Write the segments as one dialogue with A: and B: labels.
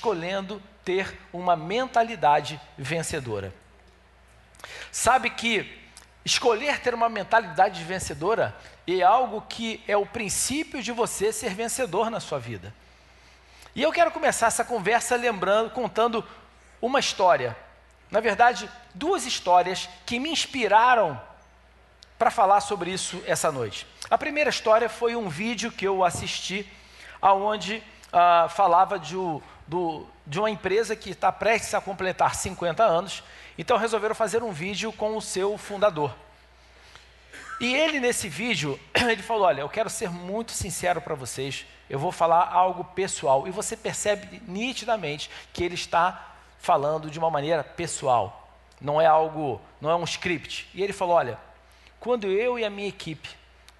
A: escolhendo ter uma mentalidade vencedora. Sabe que escolher ter uma mentalidade vencedora é algo que é o princípio de você ser vencedor na sua vida. E eu quero começar essa conversa lembrando, contando uma história. Na verdade, duas histórias que me inspiraram para falar sobre isso essa noite. A primeira história foi um vídeo que eu assisti, aonde ah, falava de, do, de uma empresa que está prestes a completar 50 anos, então resolveram fazer um vídeo com o seu fundador. E ele, nesse vídeo, ele falou: Olha, eu quero ser muito sincero para vocês, eu vou falar algo pessoal. E você percebe nitidamente que ele está falando de uma maneira pessoal, não é algo, não é um script. E ele falou: Olha, quando eu e a minha equipe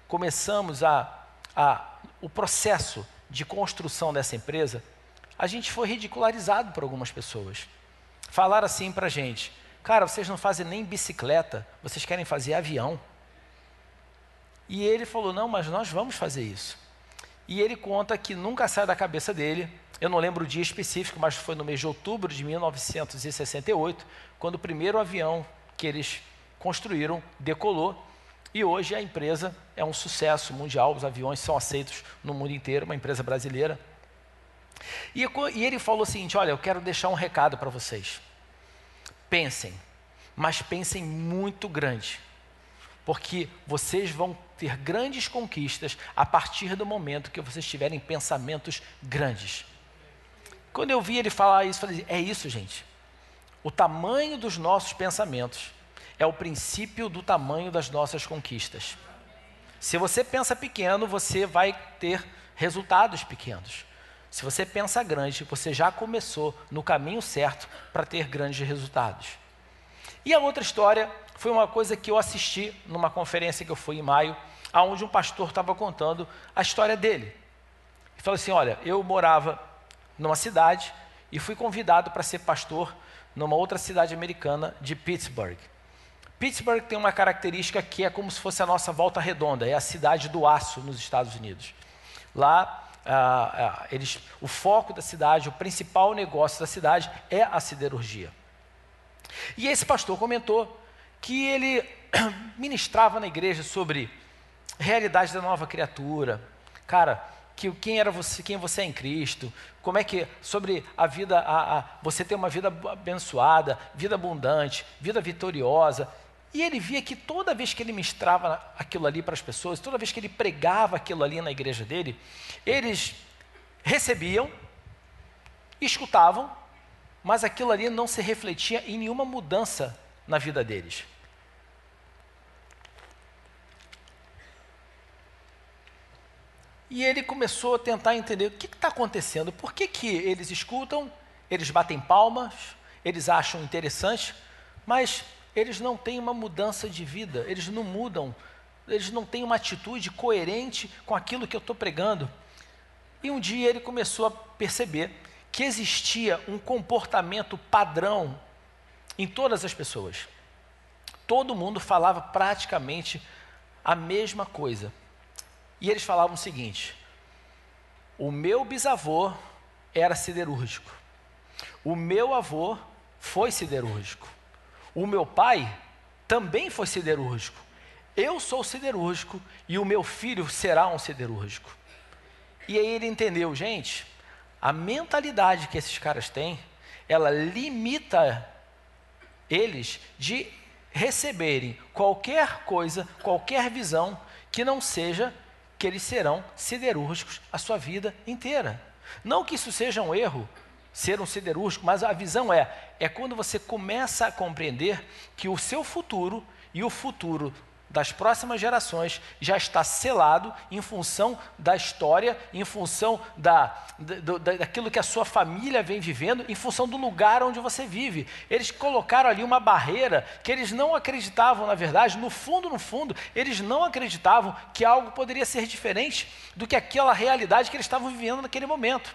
A: começamos a, a, o processo de construção dessa empresa, a gente foi ridicularizado por algumas pessoas. Falaram assim para a gente: Cara, vocês não fazem nem bicicleta, vocês querem fazer avião. E ele falou: Não, mas nós vamos fazer isso. E ele conta que nunca sai da cabeça dele, eu não lembro o dia específico, mas foi no mês de outubro de 1968, quando o primeiro avião que eles construíram decolou. E hoje a empresa é um sucesso mundial, os aviões são aceitos no mundo inteiro, uma empresa brasileira. E, e ele falou o seguinte: Olha, eu quero deixar um recado para vocês. Pensem, mas pensem muito grande, porque vocês vão ter grandes conquistas a partir do momento que vocês tiverem pensamentos grandes. Quando eu vi ele falar isso, falei: é isso, gente. O tamanho dos nossos pensamentos é o princípio do tamanho das nossas conquistas. Se você pensa pequeno, você vai ter resultados pequenos. Se você pensa grande, você já começou no caminho certo para ter grandes resultados. E a outra história foi uma coisa que eu assisti numa conferência que eu fui em maio, aonde um pastor estava contando a história dele. Ele falou assim: Olha, eu morava numa cidade e fui convidado para ser pastor numa outra cidade americana de Pittsburgh. Pittsburgh tem uma característica que é como se fosse a nossa volta redonda, é a cidade do aço nos Estados Unidos. Lá ah, ah, eles, o foco da cidade, o principal negócio da cidade é a siderurgia. E esse pastor comentou que ele ministrava na igreja sobre realidade da nova criatura. Cara, que quem era você, quem você é em Cristo, como é que sobre a vida, a, a, você ter uma vida abençoada, vida abundante, vida vitoriosa. E ele via que toda vez que ele ministrava aquilo ali para as pessoas, toda vez que ele pregava aquilo ali na igreja dele, eles recebiam, escutavam, mas aquilo ali não se refletia em nenhuma mudança na vida deles. E ele começou a tentar entender o que está acontecendo, por que, que eles escutam, eles batem palmas, eles acham interessante, mas eles não têm uma mudança de vida, eles não mudam, eles não têm uma atitude coerente com aquilo que eu estou pregando. E um dia ele começou a perceber que existia um comportamento padrão em todas as pessoas. Todo mundo falava praticamente a mesma coisa. E eles falavam o seguinte: o meu bisavô era siderúrgico, o meu avô foi siderúrgico. O meu pai também foi siderúrgico. Eu sou siderúrgico e o meu filho será um siderúrgico. E aí ele entendeu, gente, a mentalidade que esses caras têm, ela limita eles de receberem qualquer coisa, qualquer visão que não seja que eles serão siderúrgicos a sua vida inteira. Não que isso seja um erro, ser um siderúrgico, mas a visão é, é quando você começa a compreender que o seu futuro e o futuro das próximas gerações já está selado em função da história, em função da, da, daquilo que a sua família vem vivendo, em função do lugar onde você vive. Eles colocaram ali uma barreira que eles não acreditavam, na verdade, no fundo, no fundo, eles não acreditavam que algo poderia ser diferente do que aquela realidade que eles estavam vivendo naquele momento.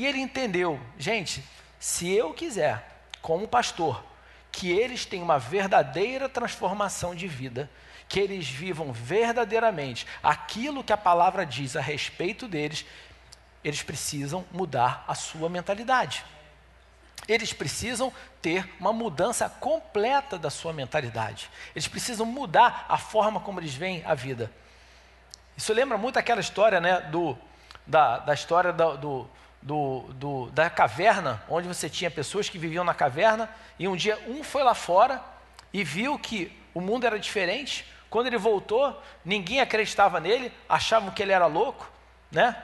A: E ele entendeu, gente, se eu quiser, como pastor, que eles tenham uma verdadeira transformação de vida, que eles vivam verdadeiramente aquilo que a palavra diz a respeito deles, eles precisam mudar a sua mentalidade. Eles precisam ter uma mudança completa da sua mentalidade. Eles precisam mudar a forma como eles veem a vida. Isso lembra muito aquela história né, do, da, da história do, do, do, do, da caverna, onde você tinha pessoas que viviam na caverna e um dia um foi lá fora e viu que o mundo era diferente. Quando ele voltou, ninguém acreditava nele, achavam que ele era louco, né?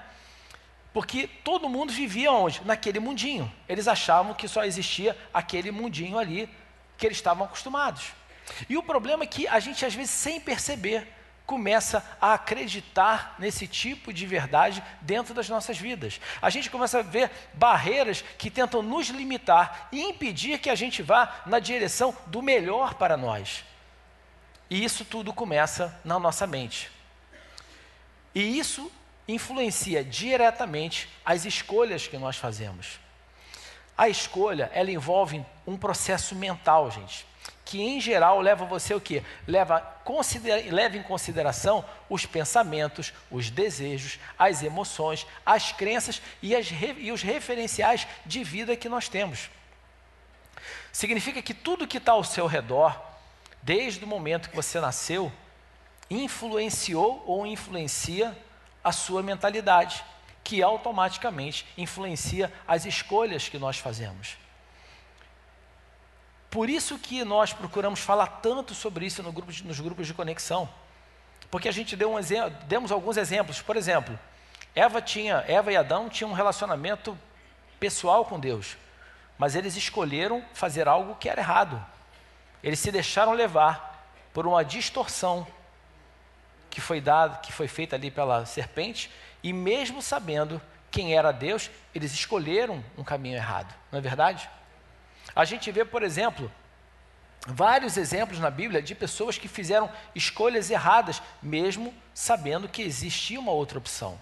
A: Porque todo mundo vivia onde? Naquele mundinho. Eles achavam que só existia aquele mundinho ali que eles estavam acostumados. E o problema é que a gente, às vezes, sem perceber, começa a acreditar nesse tipo de verdade dentro das nossas vidas. A gente começa a ver barreiras que tentam nos limitar e impedir que a gente vá na direção do melhor para nós. E isso tudo começa na nossa mente. E isso influencia diretamente as escolhas que nós fazemos. A escolha, ela envolve um processo mental, gente, que em geral leva você o quê? Leva, leva em consideração os pensamentos, os desejos, as emoções, as crenças e, as, e os referenciais de vida que nós temos. Significa que tudo que está ao seu redor, desde o momento que você nasceu, influenciou ou influencia a sua mentalidade, que automaticamente influencia as escolhas que nós fazemos. Por isso que nós procuramos falar tanto sobre isso no grupo de, nos grupos de conexão. Porque a gente deu um exemplo, demos alguns exemplos. Por exemplo, Eva tinha, Eva e Adão tinham um relacionamento pessoal com Deus, mas eles escolheram fazer algo que era errado. Eles se deixaram levar por uma distorção que foi dado, que foi feita ali pela serpente, e mesmo sabendo quem era Deus, eles escolheram um caminho errado, não é verdade? A gente vê, por exemplo, vários exemplos na Bíblia de pessoas que fizeram escolhas erradas, mesmo sabendo que existia uma outra opção.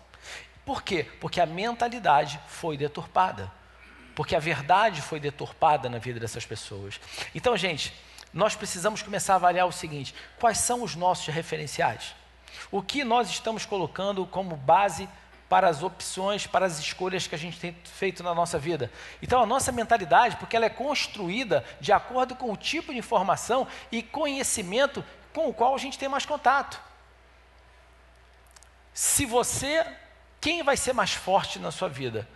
A: Por quê? Porque a mentalidade foi deturpada. Porque a verdade foi deturpada na vida dessas pessoas. Então, gente, nós precisamos começar a avaliar o seguinte: quais são os nossos referenciais? O que nós estamos colocando como base para as opções, para as escolhas que a gente tem feito na nossa vida. Então, a nossa mentalidade, porque ela é construída de acordo com o tipo de informação e conhecimento com o qual a gente tem mais contato. Se você, quem vai ser mais forte na sua vida?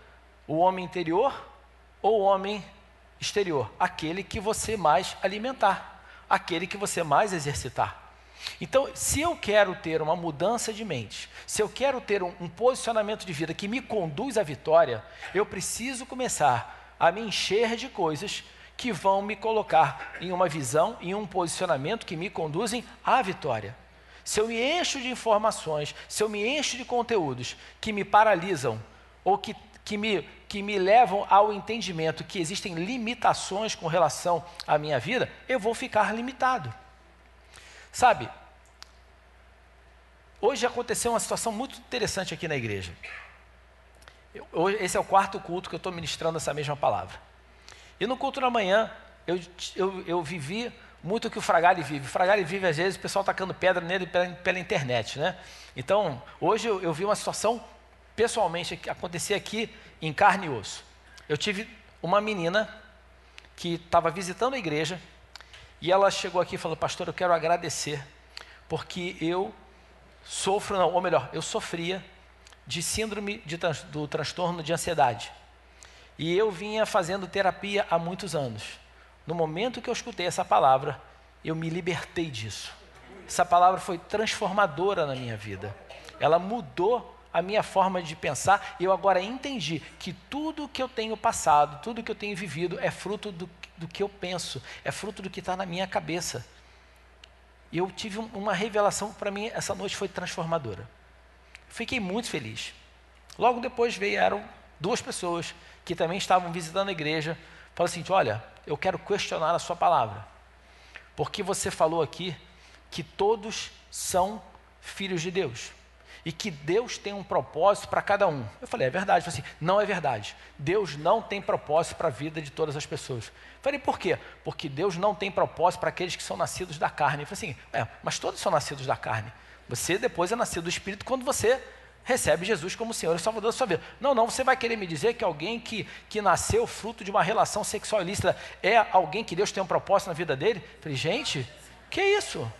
A: O homem interior ou o homem exterior? Aquele que você mais alimentar, aquele que você mais exercitar. Então, se eu quero ter uma mudança de mente, se eu quero ter um, um, posicionamento de vida que me conduz à vitória, eu preciso começar a me encher de coisas que vão me colocar em uma visão, em um posicionamento que me conduzem à vitória. Se eu me encho de informações, se eu me encho de conteúdos que me paralisam ou que, que, me, que me levam ao entendimento que existem limitações com relação à minha vida, eu vou ficar limitado. Sabe, hoje aconteceu uma situação muito interessante aqui na igreja. Eu, esse é o quarto culto que eu estou ministrando essa mesma palavra. E no culto da manhã, eu, eu, eu vivi muito o que o Fragale vive. O Fragale vive, às vezes, o pessoal tacando pedra nele pela, pela internet, né? Então, hoje eu, eu, vi uma situação, pessoalmente, que acontecia aqui em carne e osso. Eu tive uma menina que estava visitando a igreja, e ela chegou aqui e falou: Pastor, eu quero agradecer, porque eu sofro, não, ou melhor, eu sofria de síndrome de, do transtorno de ansiedade. E eu vinha fazendo terapia há muitos anos. No momento que eu escutei essa palavra, eu me libertei disso. Essa palavra foi transformadora na minha vida. Ela mudou a minha forma de pensar e eu agora entendi que tudo que eu tenho passado, tudo que eu tenho vivido é fruto do do que eu penso, é fruto do que está na minha cabeça. E eu tive uma revelação para mim, essa noite foi transformadora. Fiquei muito feliz. Logo depois vieram duas pessoas que também estavam visitando a igreja. Falaram assim: Olha, eu quero questionar a sua palavra. Porque você falou aqui que todos são filhos de Deus e que Deus tem um propósito para cada um. Eu falei, é verdade. Eu falei assim, não é verdade. Deus não tem propósito para a vida de todas as pessoas. Eu falei, por quê? Porque Deus não tem propósito para aqueles que são nascidos da carne. Eu falei assim, é, mas todos são nascidos da carne. Você depois é nascido do Espírito quando você recebe Jesus como Senhor e Salvador da sua vida. Não, não, você vai querer me dizer que alguém que, que nasceu fruto de uma relação sexual ilícita é alguém que Deus tem um propósito na vida dele? Eu falei, gente, que isso?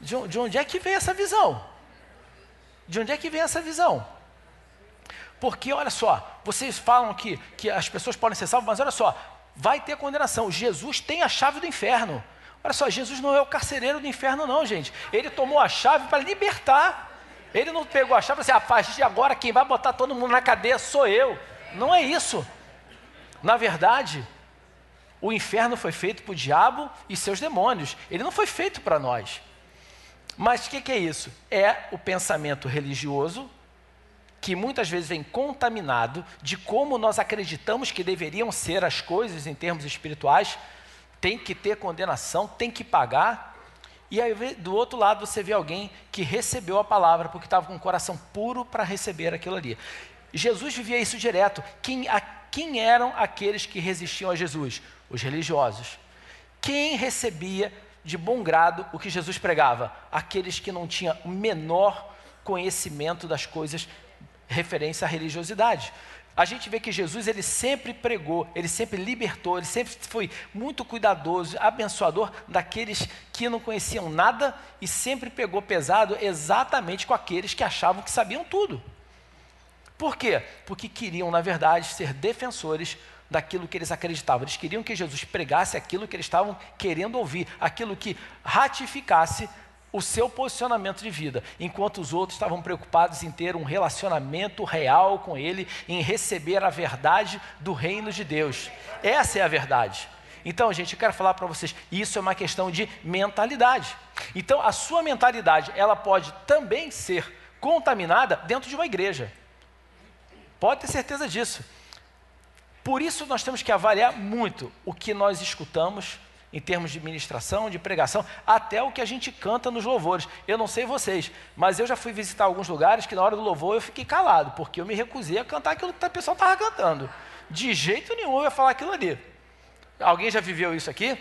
A: De, de onde é que vem essa visão? De onde é que vem essa visão? Porque, olha só, vocês falam que, que as pessoas podem ser salvas, mas olha só, vai ter condenação. Jesus tem a chave do inferno. Olha só, Jesus não é o carcereiro do inferno, não, gente. Ele tomou a chave para libertar. Ele não pegou a chave e disse, assim, a partir de agora quem vai botar todo mundo na cadeia sou eu. Não é isso. Na verdade, o inferno foi feito para o diabo e seus demônios. Ele não foi feito para nós. Mas o que, que é isso? É o pensamento religioso que muitas vezes vem contaminado de como nós acreditamos que deveriam ser as coisas em termos espirituais, tem que ter condenação, tem que pagar. E aí do outro lado você vê alguém que recebeu a palavra porque estava com o coração puro para receber aquilo ali. Jesus vivia isso direto. Quem, a, quem eram aqueles que resistiam a Jesus? Os religiosos. Quem recebia de bom grado o que Jesus pregava? Aqueles que não tinham o menor conhecimento das coisas referência à religiosidade. A gente vê que Jesus ele sempre pregou, ele sempre libertou, ele sempre foi muito cuidadoso, abençoador daqueles que não conheciam nada e sempre pegou pesado exatamente com aqueles que achavam que sabiam tudo. Por quê? Porque queriam, na verdade, ser defensores daquilo que eles acreditavam. Eles queriam que Jesus pregasse aquilo que eles estavam querendo ouvir, aquilo que ratificasse o seu posicionamento de vida, enquanto os outros estavam preocupados em ter um relacionamento real com Ele, em receber a verdade do reino de Deus. Essa é a verdade. Então, gente, eu quero falar para vocês, isso é uma questão de mentalidade. Então, a sua mentalidade, ela pode também ser contaminada dentro de uma igreja. Pode ter certeza disso. Por isso, nós temos que avaliar muito o que nós escutamos, em termos de ministração, de pregação, até o que a gente canta nos louvores. Eu não sei vocês, mas eu já fui visitar alguns lugares que na hora do louvor eu fiquei calado, porque eu me recusei a cantar aquilo que o pessoal estava cantando. De jeito nenhum eu ia falar aquilo ali. Alguém já viveu isso aqui?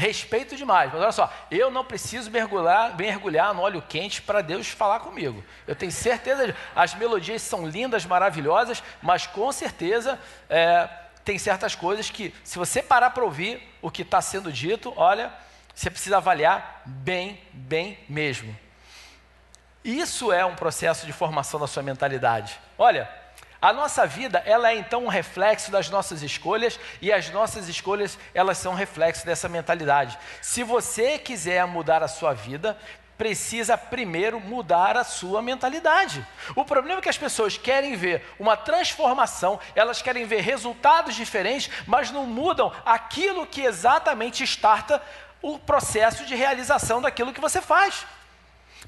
A: Respeito demais, mas olha só, eu não preciso mergulhar, mergulhar no óleo quente para Deus falar comigo. Eu tenho certeza, as melodias são lindas, maravilhosas, mas com certeza é, tem certas coisas que, se você parar para ouvir o que está sendo dito, olha, você precisa avaliar bem, bem mesmo. Isso é um processo de formação da sua mentalidade. Olha, a nossa vida, ela é então um reflexo das nossas escolhas e as nossas escolhas, elas são reflexo dessa mentalidade. Se você quiser mudar a sua vida, precisa primeiro mudar a sua mentalidade. O problema é que as pessoas querem ver uma transformação, elas querem ver resultados diferentes, mas não mudam aquilo que exatamente starta o processo de realização daquilo que você faz.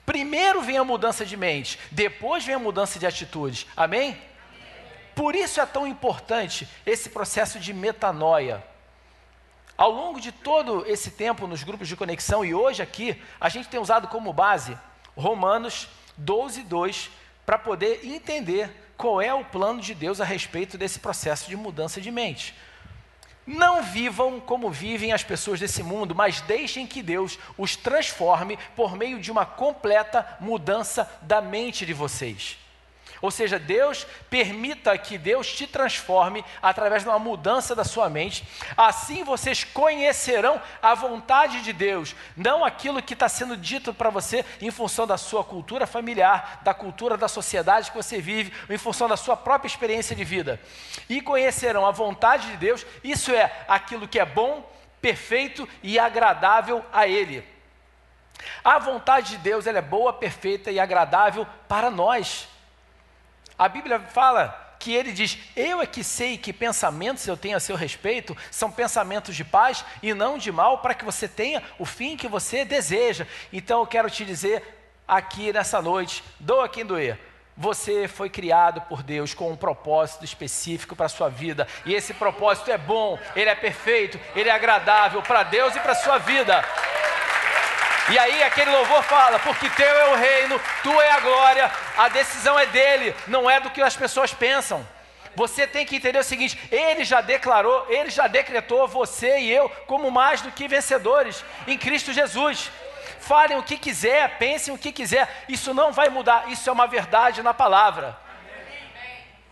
A: Primeiro vem a mudança de mente, depois vem a mudança de atitudes. Amém? Por isso é tão importante esse processo de metanoia. Ao longo de todo esse tempo nos grupos de conexão e hoje aqui, a gente tem usado como base Romanos 12, 2, para poder entender qual é o plano de Deus a respeito desse processo de mudança de mente. Não vivam como vivem as pessoas desse mundo, mas deixem que Deus os transforme por meio de uma completa mudança da mente de vocês. Ou seja, Deus permita que Deus te transforme através de uma mudança da sua mente. Assim vocês conhecerão a vontade de Deus, não aquilo que está sendo dito para você em função da sua cultura familiar, da cultura da sociedade que você vive, ou em função da sua própria experiência de vida. E conhecerão a vontade de Deus, isso é aquilo que é bom, perfeito e agradável a Ele. A vontade de Deus ela é boa, perfeita e agradável para nós. A Bíblia fala que ele diz: Eu é que sei que pensamentos eu tenho a seu respeito são pensamentos de paz e não de mal, para que você tenha o fim que você deseja. Então eu quero te dizer aqui nessa noite: doa quem doer. Você foi criado por Deus com um propósito específico para a sua vida, e esse propósito é bom, ele é perfeito, ele é agradável para Deus e para a sua vida. E aí aquele louvor fala: porque teu é o reino, tu é a glória, a decisão é dele, não é do que as pessoas pensam. Você tem que entender o seguinte: ele já declarou, ele já decretou você e eu como mais do que vencedores em Cristo Jesus. Falem o que quiser, pensem o que quiser, isso não vai mudar, isso é uma verdade na palavra.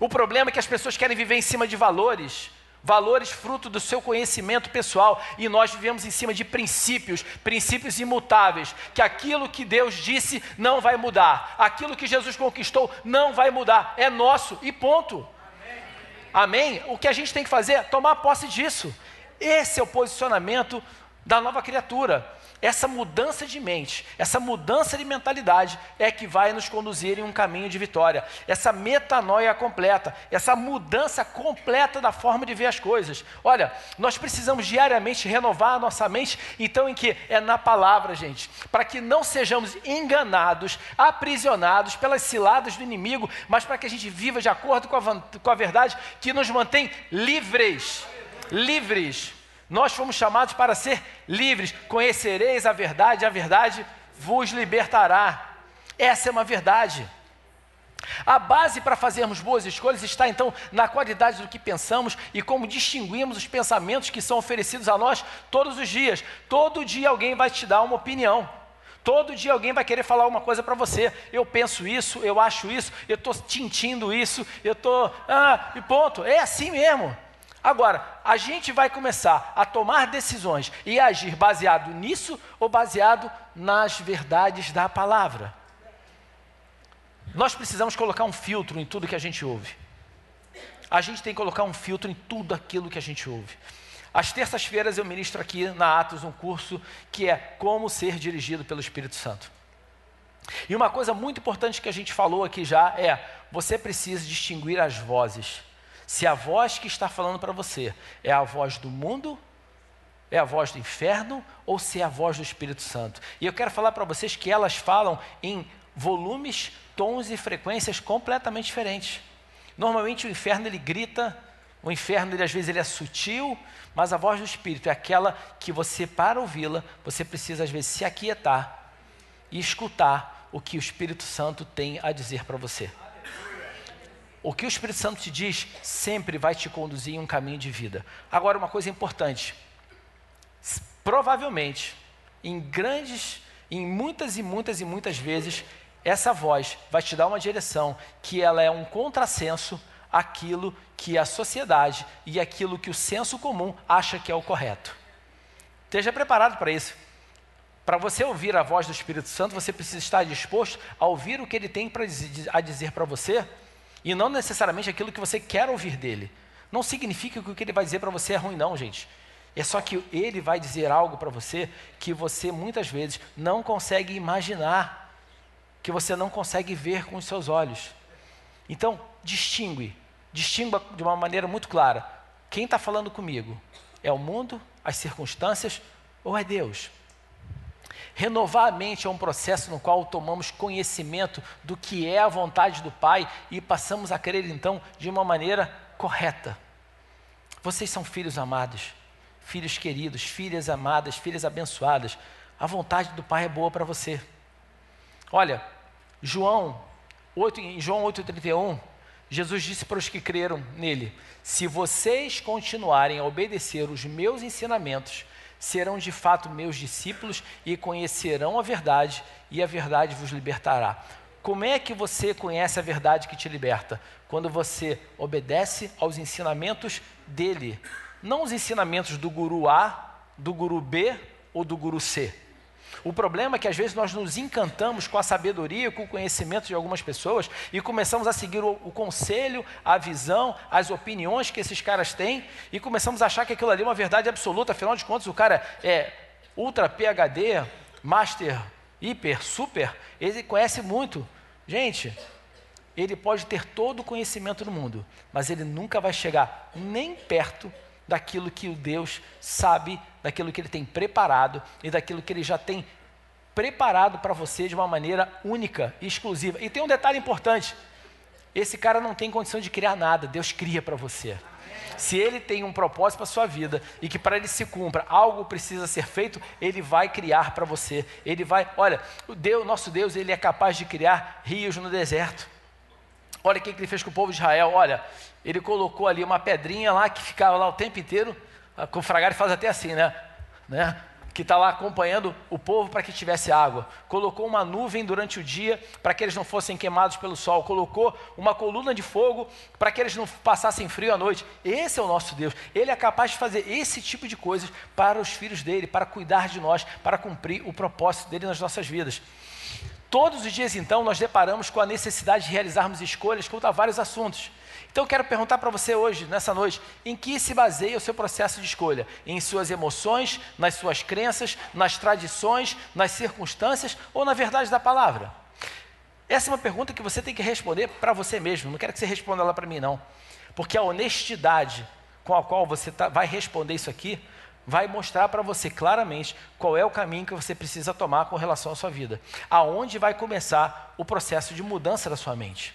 A: O problema é que as pessoas querem viver em cima de valores, valores fruto do seu conhecimento pessoal, e nós vivemos em cima de princípios, princípios imutáveis, que aquilo que Deus disse não vai mudar, aquilo que Jesus conquistou não vai mudar, é nosso e ponto. Amém? O que a gente tem que fazer é tomar posse disso. Esse é o posicionamento da nova criatura. Essa mudança de mente, essa mudança de mentalidade é que vai nos conduzir em um caminho de vitória. Essa metanoia completa, essa mudança completa da forma de ver as coisas. Olha, nós precisamos diariamente renovar a nossa mente, então em que é na palavra, gente, para que não sejamos enganados, aprisionados pelas ciladas do inimigo, mas para que a gente viva de acordo com a, com a verdade que nos mantém livres. Livres nós fomos chamados para ser livres. Conhecereis a verdade, a verdade vos libertará. Essa é uma verdade. A base para fazermos boas escolhas está então na qualidade do que pensamos e como distinguimos os pensamentos que são oferecidos a nós todos os dias. Todo dia alguém vai te dar uma opinião. Todo dia alguém vai querer falar uma coisa para você. Eu penso isso, eu acho isso, eu estou tintindo isso, eu estou. Ah, e ponto. É assim mesmo. Agora, a gente vai começar a tomar decisões e agir baseado nisso ou baseado nas verdades da palavra. Nós precisamos colocar um filtro em tudo que a gente ouve. A gente tem que colocar um filtro em tudo aquilo que a gente ouve. Às terças-feiras eu ministro aqui na Atos um curso que é Como Ser Dirigido pelo Espírito Santo. E uma coisa muito importante que a gente falou aqui já é: você precisa distinguir as vozes. Se a voz que está falando para você é a voz do mundo, é a voz do inferno ou se é a voz do Espírito Santo. E eu quero falar para vocês que elas falam em volumes, tons e frequências completamente diferentes. Normalmente o inferno ele grita, o inferno ele, às vezes ele é sutil, mas a voz do Espírito é aquela que você para ouvi-la, você precisa às vezes se aquietar e escutar o que o Espírito Santo tem a dizer para você. O que o Espírito Santo te diz sempre vai te conduzir em um caminho de vida. Agora, uma coisa importante: provavelmente, em grandes, em muitas e muitas e muitas vezes, essa voz vai te dar uma direção que ela é um contrassenso àquilo que a sociedade e aquilo que o senso comum acha que é o correto. Esteja preparado para isso. Para você ouvir a voz do Espírito Santo, você precisa estar disposto a ouvir o que ele tem a dizer para você e não necessariamente aquilo que você quer ouvir dele. Não significa que o que ele vai dizer para você é ruim, não, gente. É só que ele vai dizer algo para você que você muitas vezes não consegue imaginar, que você não consegue ver com os seus olhos. Então, distingue, distingua de uma maneira muito clara: quem está falando comigo? É o mundo, as circunstâncias ou é Deus? Renovar a mente é um processo no qual tomamos conhecimento do que é a vontade do Pai e passamos a crer então de uma maneira correta. Vocês são filhos amados, filhos queridos, filhas amadas, filhas abençoadas. A vontade do Pai é boa para você. Olha, João 8, em João 8,31, Jesus disse para os que creram nele: Se vocês continuarem a obedecer os meus ensinamentos, serão de fato meus discípulos e conhecerão a verdade, e a verdade vos libertará. Como é que você conhece a verdade que te liberta? Quando você obedece aos ensinamentos dele, não os ensinamentos do guru A, do guru B ou do guru C. O problema é que às vezes nós nos encantamos com a sabedoria, com o conhecimento de algumas pessoas e começamos a seguir o, o, conselho, a visão, as opiniões que esses caras têm e começamos a achar que aquilo ali é uma verdade absoluta. Afinal de contas, o cara é ultra PhD, master, hiper, super, ele conhece muito. Gente, ele pode ter todo o conhecimento do mundo, mas ele nunca vai chegar nem perto daquilo que o Deus sabe, daquilo que ele tem preparado e daquilo que ele já tem preparado para você de uma maneira única e exclusiva. E tem um detalhe importante: esse cara não tem condição de criar nada, Deus cria para você. Se ele tem um propósito para sua vida e que para ele se cumpra algo precisa ser feito, ele vai criar para você. Ele vai, olha, o Deus, nosso Deus, ele é capaz de criar rios no deserto. Olha o que ele fez com o povo de Israel. Olha, ele colocou ali uma pedrinha lá que ficava lá o tempo inteiro. Com o fragari faz até assim, né? né? que está lá acompanhando o povo para que tivesse água. Colocou uma nuvem durante o dia para que eles não fossem queimados pelo sol. Colocou uma coluna de fogo para que eles não passassem frio à noite. Esse é o nosso Deus. Ele é capaz de fazer esse tipo de coisas para os filhos dele, para cuidar de nós, para cumprir o propósito dele nas nossas vidas. Todos os dias, então, nós deparamos com a necessidade de realizarmos escolhas quanto a vários assuntos. Então eu quero perguntar para você hoje, nessa noite, em que se baseia o seu processo de escolha? Em suas emoções, nas suas crenças, nas tradições, nas circunstâncias ou na verdade da palavra? Essa é uma pergunta que você tem que responder para você mesmo. Não quero que você responda ela para mim, não. Porque a honestidade com a qual você tá, vai responder isso aqui vai mostrar para você claramente qual é o caminho que você precisa tomar com relação à sua vida. Aonde vai começar o processo de mudança da sua mente.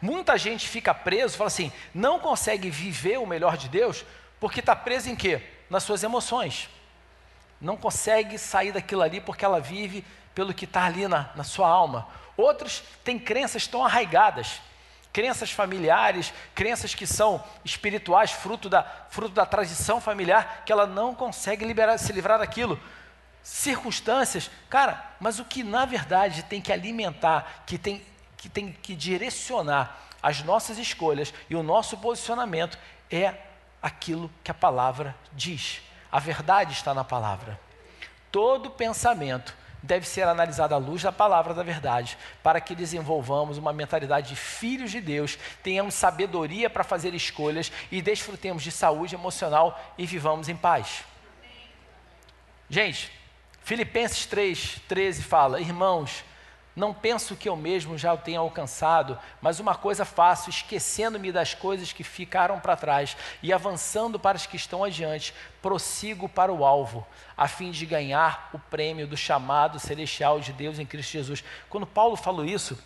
A: Muita gente fica preso, fala assim, não consegue viver o melhor de Deus porque está preso em quê? Nas suas emoções. Não consegue sair daquilo ali porque ela vive pelo que está ali na, na sua alma. Outros têm crenças tão arraigadas, crenças familiares, crenças que são espirituais, fruto da, fruto da tradição familiar, que ela não consegue liberar, se livrar daquilo. Circunstâncias, cara, mas o que na verdade tem que alimentar, que tem que tem que direcionar as nossas escolhas e o nosso posicionamento é aquilo que a palavra diz. A verdade está na palavra. Todo pensamento deve ser analisado à luz da palavra da verdade, para que desenvolvamos uma mentalidade de filhos de Deus, tenhamos sabedoria para fazer escolhas e desfrutemos de saúde emocional e vivamos em paz. Gente, Filipenses 3, 13 fala: Irmãos, não penso que eu mesmo já o tenha alcançado, mas uma coisa faço, esquecendo-me das coisas que ficaram para trás e avançando para as que estão adiante, prossigo para o alvo, a fim de ganhar o prêmio do chamado celestial de Deus em Cristo Jesus. Quando Paulo falou isso,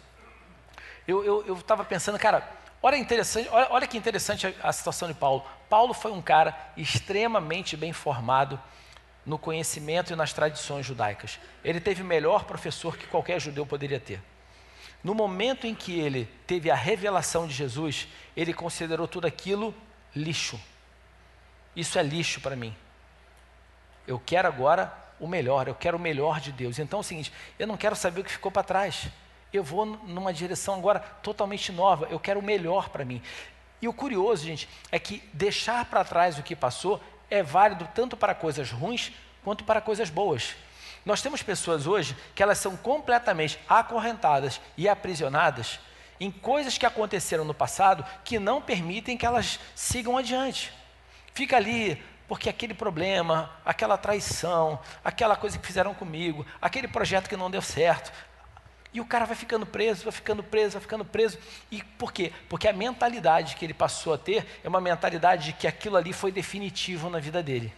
A: eu estava pensando, cara, olha, interessante, olha, olha que interessante a, a situação de Paulo. Paulo foi um cara extremamente bem formado no conhecimento e nas tradições judaicas. Ele teve melhor professor que qualquer judeu poderia ter. No momento em que ele teve a revelação de Jesus, ele considerou tudo aquilo lixo. Isso é lixo para mim. Eu quero agora o melhor, eu quero o melhor de Deus. Então é o seguinte, eu não quero saber o que ficou para trás. Eu vou numa direção agora totalmente nova, eu quero o melhor para mim. E o curioso, gente, é que deixar para trás o que passou é válido tanto para coisas ruins quanto para coisas boas. Nós temos pessoas hoje que elas são completamente acorrentadas e aprisionadas em coisas que aconteceram no passado que não permitem que elas sigam adiante. Fica ali porque aquele problema, aquela traição, aquela coisa que fizeram comigo, aquele projeto que não deu certo, e o cara vai ficando preso, vai ficando preso, vai ficando preso. E por quê? Porque a mentalidade que ele passou a ter é uma mentalidade de que aquilo ali foi definitivo na vida dele.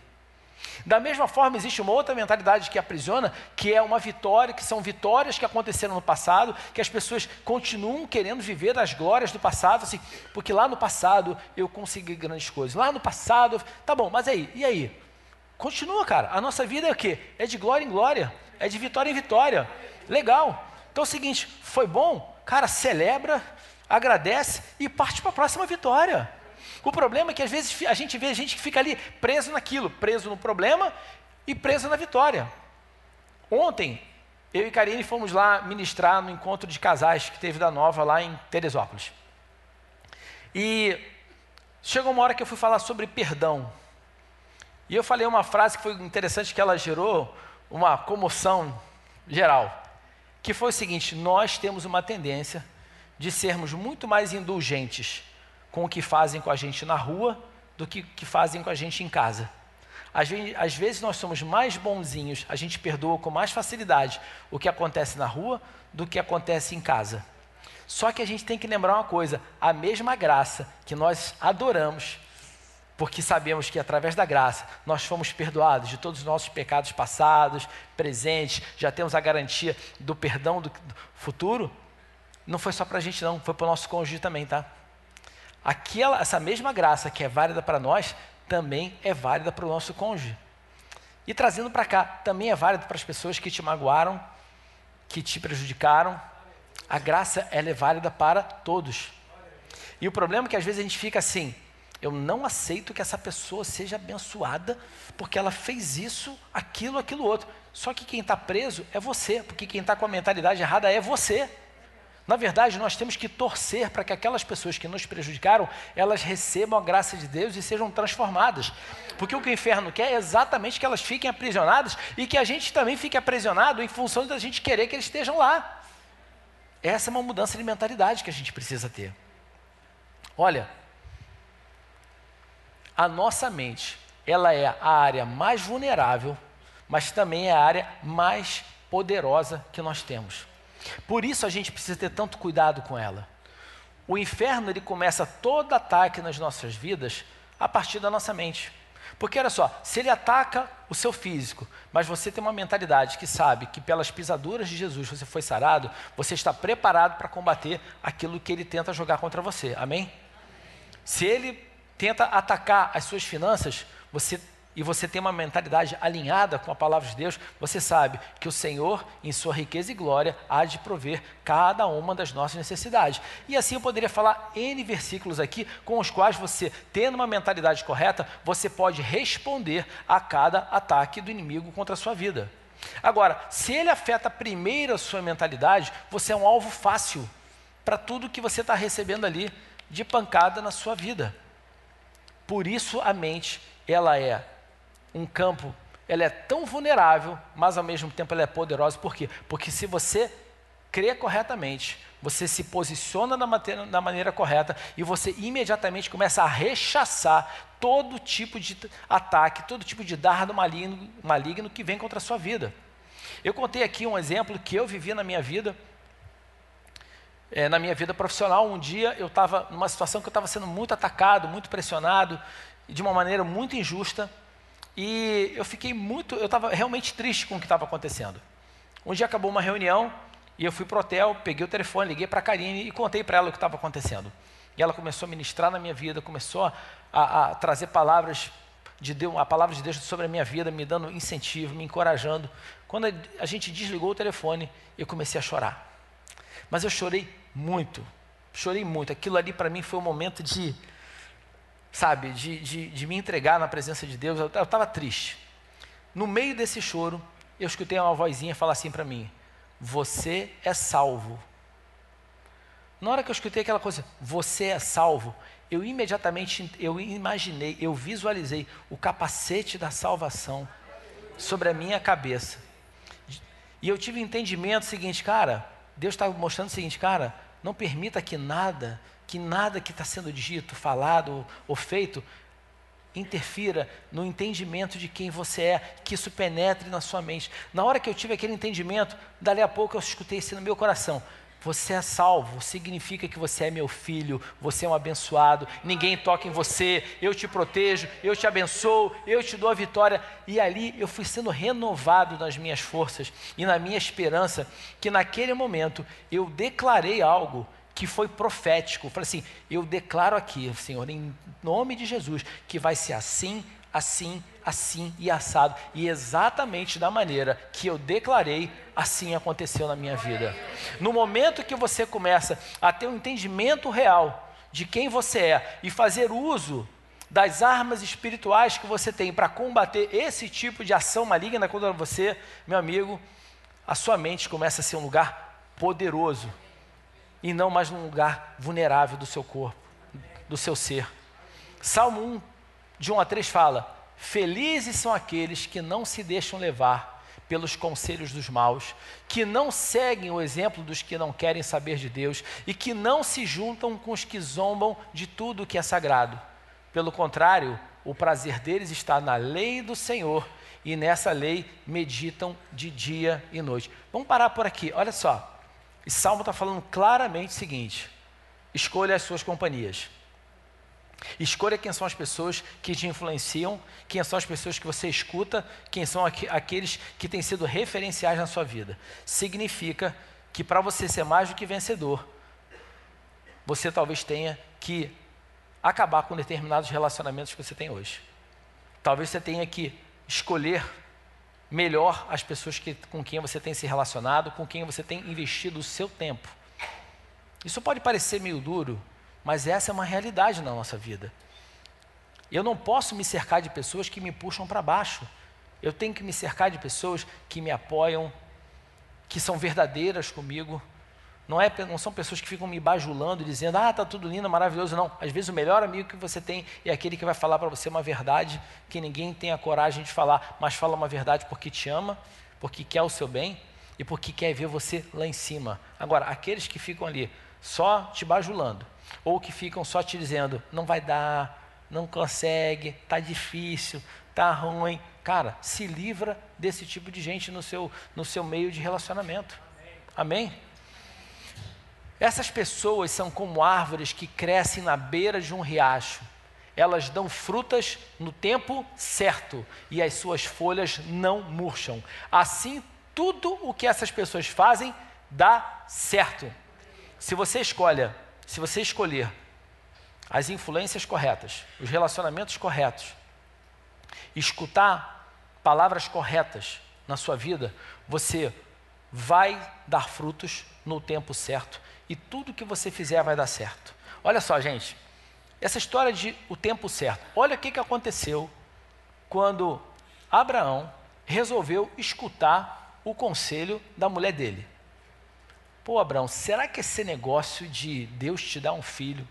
A: Da mesma forma, existe uma outra mentalidade que aprisiona, que é uma vitória, que são vitórias que aconteceram no passado, que as pessoas continuam querendo viver as glórias do passado, assim, porque lá no passado eu consegui grandes coisas. Lá no passado, tá bom, mas aí, e aí? Continua, cara. A nossa vida é o quê? É de glória em glória, é de vitória em vitória. Legal. Então é o seguinte, foi bom? Cara, celebra, agradece e parte para a próxima vitória. O problema é que às vezes a gente vê gente que fica ali preso naquilo, preso no problema e preso na vitória. Ontem, eu e Karine fomos lá ministrar no encontro de casais que teve da Nova lá em Teresópolis. E chegou uma hora que eu fui falar sobre perdão. E eu falei uma frase que foi interessante que ela gerou uma comoção geral que foi o seguinte: nós temos uma tendência de sermos muito mais indulgentes com o que fazem com a gente na rua do que que fazem com a gente em casa. Às vezes, às vezes nós somos mais bonzinhos, a gente perdoa com mais facilidade o que acontece na rua do que acontece em casa. Só que a gente tem que lembrar uma coisa: a mesma graça que nós adoramos porque sabemos que através da graça nós fomos perdoados de todos os nossos pecados passados, presentes, já temos a garantia do perdão do, futuro. Não foi só para a gente, não, foi para o nosso cônjuge também, tá? Aquela, essa mesma graça que é válida para nós também é válida para o nosso cônjuge. E trazendo para cá, também é válido para as pessoas que te magoaram, que te prejudicaram. A graça ela é válida para todos. E o problema é que às vezes a gente fica assim, eu não aceito que essa pessoa seja abençoada porque ela fez isso, aquilo, aquilo outro. Só que quem está preso é você, porque quem está com a mentalidade errada é você. Na verdade, nós temos que torcer para que aquelas pessoas que nos prejudicaram, elas recebam a graça de Deus e sejam transformadas. Porque o que o inferno quer é exatamente que elas fiquem aprisionadas e que a gente também fique aprisionado em função da gente querer que eles estejam lá. Essa é uma mudança de mentalidade que a gente precisa ter. Olha, a nossa mente, ela é a área mais vulnerável, mas também é a área mais poderosa que nós temos. Por isso a gente precisa ter tanto cuidado com ela. O inferno ele começa todo ataque nas nossas vidas a partir da nossa mente. Porque olha só, se ele ataca o seu físico, mas você tem uma mentalidade que sabe que pelas pisaduras de Jesus você foi sarado, você está preparado para combater aquilo que ele tenta jogar contra você. Amém? Se ele tenta atacar as suas finanças, você e você tem uma mentalidade alinhada com a palavra de Deus, você sabe que o Senhor, em sua riqueza e glória, há de prover cada uma das nossas necessidades. E assim eu poderia falar N versículos aqui, com os quais você, tendo uma mentalidade correta, você pode responder a cada ataque do inimigo contra a sua vida. Agora, se ele afeta primeiro a sua mentalidade, você é um alvo fácil para tudo que você está recebendo ali de pancada na sua vida. Por isso a mente, ela é um campo, ela é tão vulnerável, mas ao mesmo tempo ela é poderosa. Por quê? Porque se você crê corretamente, você se posiciona na maneira, na maneira correta e você imediatamente começa a rechaçar todo tipo de ataque, todo tipo de dardo maligno, maligno que vem contra a sua vida. Eu contei aqui um exemplo que eu vivi na minha vida, é, na minha vida profissional. Um dia eu estava numa situação que eu estava sendo muito atacado, muito pressionado, de uma maneira muito injusta. E eu fiquei muito, eu estava realmente triste com o que estava acontecendo. Um dia acabou uma reunião e eu fui para o hotel, peguei o telefone, liguei para a Karine e contei para ela o que estava acontecendo. E ela começou a ministrar na minha vida, começou a, a trazer palavras de Deus, a palavra de Deus sobre a minha vida, me dando incentivo, me encorajando. Quando a gente desligou o telefone, eu comecei a chorar. Mas eu chorei muito, chorei muito. Aquilo ali para mim foi um momento de sabe, de, de, de me entregar na presença de Deus, eu estava triste. No meio desse choro, eu escutei uma vozinha falar assim para mim: Você é salvo. Na hora que eu escutei aquela coisa, você é salvo, eu imediatamente eu imaginei, eu visualizei o capacete da salvação sobre a minha cabeça. E eu tive o entendimento seguinte, cara, Deus está mostrando o seguinte, cara, não permita que nada que nada que está sendo dito, falado ou feito interfira no entendimento de quem você é, que isso penetre na sua mente. Na hora que eu tive aquele entendimento, dali a pouco eu escutei isso no meu coração. Você é salvo, significa que você é meu filho, você é um abençoado, ninguém toca em você, eu te protejo, eu te abençoo, eu te dou a vitória. E ali eu fui sendo renovado nas minhas forças e na minha esperança, que naquele momento eu declarei algo que foi profético. Falei assim: eu declaro aqui, Senhor, em nome de Jesus, que vai ser assim, assim, assim e assado. E exatamente da maneira que eu declarei, assim aconteceu na minha vida. No momento que você começa a ter um entendimento real de quem você é e fazer uso das armas espirituais que você tem para combater esse tipo de ação maligna contra você, meu amigo, a sua mente começa a ser um lugar poderoso e não mais num lugar vulnerável do seu corpo, do seu ser. Salmo 1, de 1 a 3 fala: Felizes são aqueles que não se deixam levar pelos conselhos dos maus, que não seguem o exemplo dos que não querem saber de Deus e que não se juntam com os que zombam de tudo que é sagrado. Pelo contrário, o prazer deles está na lei do Senhor e nessa lei meditam de dia e noite. Vamos parar por aqui, olha só. E Salmo está falando claramente o seguinte: escolha as suas companhias. Escolha quem são as pessoas que te influenciam, quem são as pessoas que você escuta, quem são aqu aqueles que têm sido referenciais na sua vida. Significa que para você ser mais do que vencedor, você talvez tenha que acabar com determinados relacionamentos que você tem hoje. Talvez você tenha que escolher melhor as pessoas que, com quem você tem se relacionado, com quem você tem investido o seu tempo. Isso pode parecer meio duro, mas essa é uma realidade na nossa vida. Eu não posso me cercar de pessoas que me puxam para baixo. Eu tenho que me cercar de pessoas que me apoiam, que são verdadeiras comigo. Não, é, não são pessoas que ficam me bajulando, dizendo, ah, está tudo lindo, maravilhoso. Não. Às vezes o melhor amigo que você tem é aquele que vai falar para você uma verdade que ninguém tem a coragem de falar, mas fala uma verdade porque te ama, porque quer o seu bem e porque quer ver você lá em cima. Agora, aqueles que ficam ali só te bajulando, ou que ficam só te dizendo, não vai dar, não consegue, está difícil, está ruim. Cara, se livra desse tipo de gente no seu, no seu meio de relacionamento. Amém? Amém? Essas pessoas são como árvores que crescem na beira de um riacho. Elas dão frutas no tempo certo e as suas folhas não murcham. Assim, tudo o que essas pessoas fazem dá certo. Se você escolha, se você escolher as influências corretas, os relacionamentos corretos, escutar palavras corretas na sua vida, você vai dar frutos no tempo certo e tudo que você fizer vai dar certo. Olha só, gente, essa história de o tempo certo. Olha o que, que aconteceu quando Abraão resolveu escutar o conselho da mulher dele. Pô, Abraão, será que esse negócio de Deus te dar um filho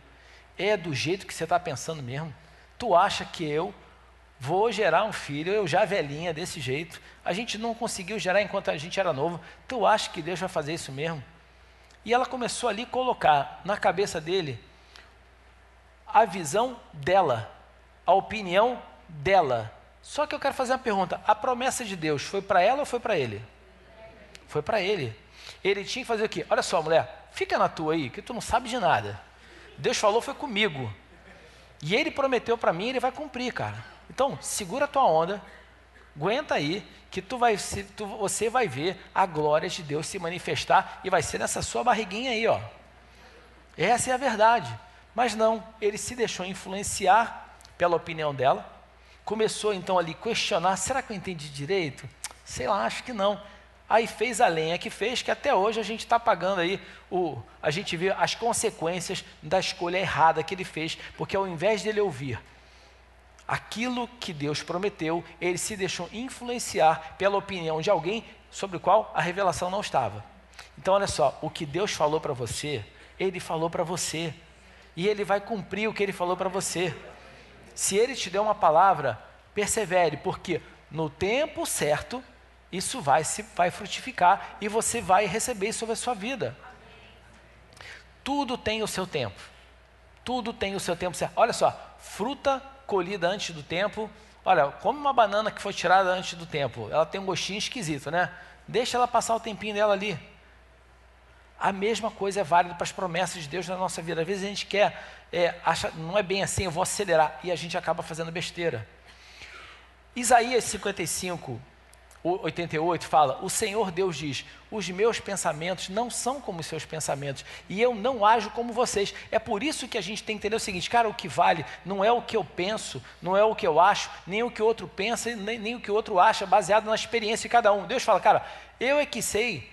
A: é do jeito que você está pensando mesmo? Tu acha que eu vou gerar um filho, eu já velhinha desse jeito, a gente não conseguiu gerar enquanto a gente era novo, tu acha que Deus vai fazer isso mesmo? E ela começou ali a colocar na cabeça dele a visão dela, a opinião dela. Só que eu quero fazer uma pergunta: a promessa de Deus foi para ela ou foi para ele? Foi para ele. Ele tinha que fazer o quê? Olha só, mulher, fica na tua aí, que tu não sabe de nada. Deus falou foi comigo. E ele prometeu para mim, ele vai cumprir, cara. Então, segura a tua onda, aguenta aí, que tu vai, tu, você vai ver a glória de Deus se manifestar e vai ser nessa sua barriguinha aí, ó. Essa é a verdade. Mas não, ele se deixou influenciar pela opinião dela, começou então ali questionar: será que eu entendi direito? Sei lá, acho que não. Aí fez a lenha que fez, que até hoje a gente está pagando aí, o, a gente vê as consequências da escolha errada que ele fez, porque ao invés dele ouvir aquilo que Deus prometeu, ele se deixou influenciar pela opinião de alguém sobre o qual a revelação não estava. Então, olha só, o que Deus falou para você, ele falou para você, e ele vai cumprir o que ele falou para você. Se ele te deu uma palavra, persevere, porque no tempo certo isso vai se vai frutificar e você vai receber sobre a sua vida. Tudo tem o seu tempo. Tudo tem o seu tempo certo. Olha só, fruta colhida antes do tempo. Olha, come uma banana que foi tirada antes do tempo. Ela tem um gostinho esquisito, né? Deixa ela passar o tempinho dela ali. A mesma coisa é válida para as promessas de Deus na nossa vida. Às vezes a gente quer, é, acha, não é bem assim, eu vou acelerar, e a gente acaba fazendo besteira. Isaías 55, 88 fala: O Senhor Deus diz: Os meus pensamentos não são como os seus pensamentos, e eu não ajo como vocês. É por isso que a gente tem que entender o seguinte: cara, o que vale não é o que eu penso, não é o que eu acho, nem o que o outro pensa, nem, nem o que o outro acha, baseado na experiência de cada um. Deus fala, cara, eu é que sei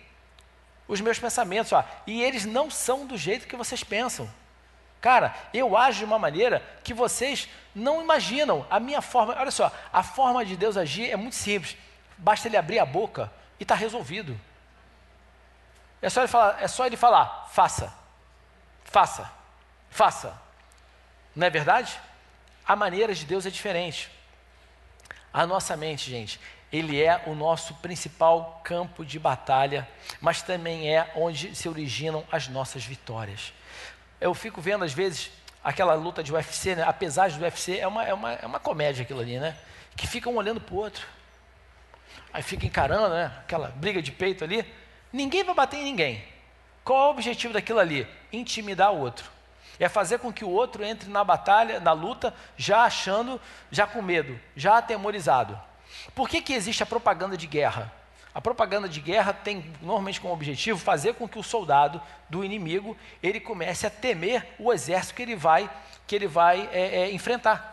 A: os meus pensamentos, ó, e eles não são do jeito que vocês pensam. Cara, eu ajo de uma maneira que vocês não imaginam. A minha forma, olha só, a forma de Deus agir é muito simples basta ele abrir a boca e está resolvido. É só, ele falar, é só ele falar, faça, faça, faça. Não é verdade? A maneira de Deus é diferente. A nossa mente, gente, ele é o nosso principal campo de batalha, mas também é onde se originam as nossas vitórias. Eu fico vendo, às vezes, aquela luta de UFC, né? apesar do UFC, é uma, é, uma, é uma comédia aquilo ali, né? Que ficam um olhando para o outro aí fica encarando, né? Aquela briga de peito ali. Ninguém vai bater em ninguém. Qual é o objetivo daquilo ali? Intimidar o outro. É fazer com que o outro entre na batalha, na luta, já achando, já com medo, já atemorizado. Por que, que existe a propaganda de guerra? A propaganda de guerra tem normalmente como objetivo fazer com que o soldado do inimigo ele comece a temer o exército que ele vai que ele vai é, é, enfrentar.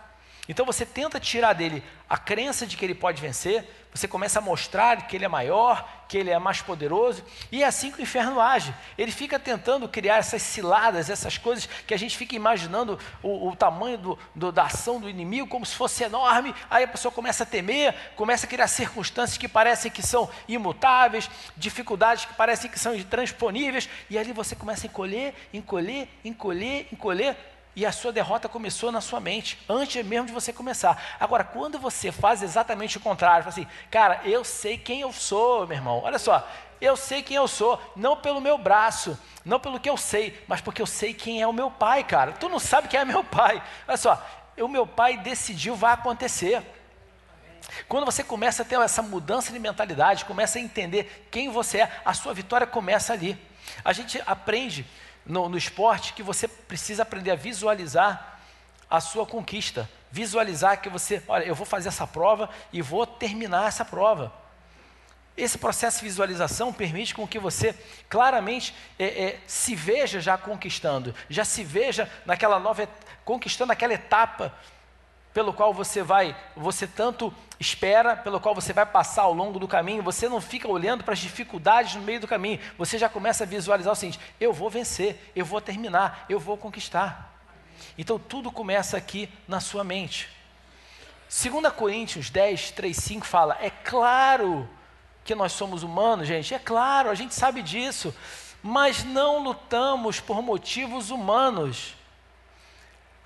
A: Então você tenta tirar dele a crença de que ele pode vencer, você começa a mostrar que ele é maior, que ele é mais poderoso, e é assim que o inferno age. Ele fica tentando criar essas ciladas, essas coisas que a gente fica imaginando o, o tamanho do, do, da ação do inimigo como se fosse enorme, aí a pessoa começa a temer, começa a criar circunstâncias que parecem que são imutáveis, dificuldades que parecem que são intransponíveis, e ali você começa a encolher, encolher, encolher, encolher, e a sua derrota começou na sua mente, antes mesmo de você começar. Agora, quando você faz exatamente o contrário, fala assim, cara, eu sei quem eu sou, meu irmão, olha só, eu sei quem eu sou, não pelo meu braço, não pelo que eu sei, mas porque eu sei quem é o meu pai, cara. Tu não sabe quem é meu pai. Olha só, o meu pai decidiu, vai acontecer. Quando você começa a ter essa mudança de mentalidade, começa a entender quem você é, a sua vitória começa ali. A gente aprende no, no esporte que você precisa aprender a visualizar a sua conquista. Visualizar que você, olha, eu vou fazer essa prova e vou terminar essa prova. Esse processo de visualização permite com que você claramente é, é, se veja já conquistando, já se veja naquela nova, conquistando aquela etapa pelo qual você vai, você tanto espera, pelo qual você vai passar ao longo do caminho, você não fica olhando para as dificuldades no meio do caminho, você já começa a visualizar o seguinte: eu vou vencer, eu vou terminar, eu vou conquistar. Então tudo começa aqui na sua mente. 2 Coríntios 10, 3, 5 fala: é claro que nós somos humanos, gente, é claro, a gente sabe disso, mas não lutamos por motivos humanos.